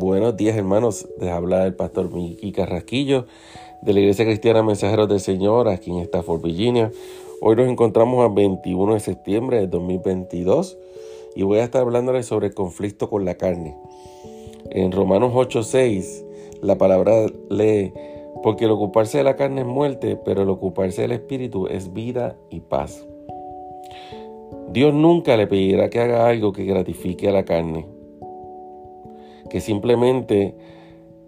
Buenos días hermanos, les habla el pastor Miki Carrasquillo de la Iglesia Cristiana Mensajeros del Señor aquí en Stafford, Virginia. Hoy nos encontramos a 21 de septiembre de 2022 y voy a estar hablándoles sobre el conflicto con la carne. En Romanos 8:6 la palabra lee, porque el ocuparse de la carne es muerte, pero el ocuparse del espíritu es vida y paz. Dios nunca le pedirá que haga algo que gratifique a la carne que simplemente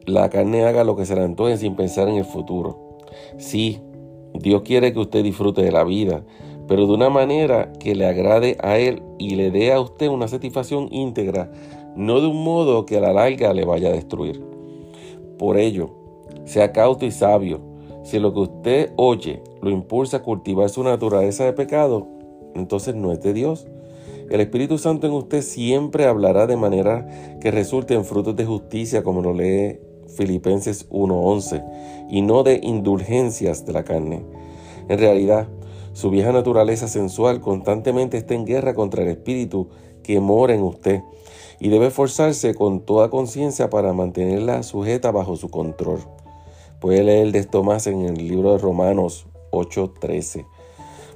la carne haga lo que se le antoje sin pensar en el futuro. Sí, Dios quiere que usted disfrute de la vida, pero de una manera que le agrade a Él y le dé a usted una satisfacción íntegra, no de un modo que a la larga le vaya a destruir. Por ello, sea cauto y sabio. Si lo que usted oye lo impulsa a cultivar su naturaleza de pecado, entonces no es de Dios. El Espíritu Santo en usted siempre hablará de manera que resulte en frutos de justicia, como lo lee Filipenses 1:11, y no de indulgencias de la carne. En realidad, su vieja naturaleza sensual constantemente está en guerra contra el Espíritu que mora en usted y debe esforzarse con toda conciencia para mantenerla sujeta bajo su control. Puede leer de esto más en el libro de Romanos 8:13.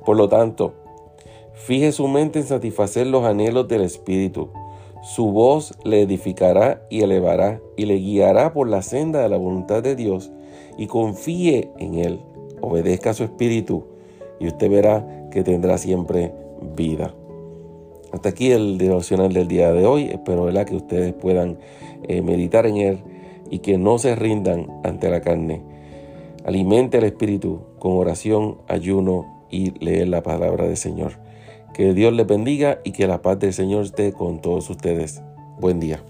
Por lo tanto, Fije su mente en satisfacer los anhelos del Espíritu. Su voz le edificará y elevará y le guiará por la senda de la voluntad de Dios y confíe en Él. Obedezca a su Espíritu y usted verá que tendrá siempre vida. Hasta aquí el devocional del día de hoy. Espero que ustedes puedan eh, meditar en él y que no se rindan ante la carne. Alimente el espíritu con oración, ayuno y leer la palabra del Señor. Que Dios les bendiga y que la paz del Señor esté con todos ustedes. Buen día.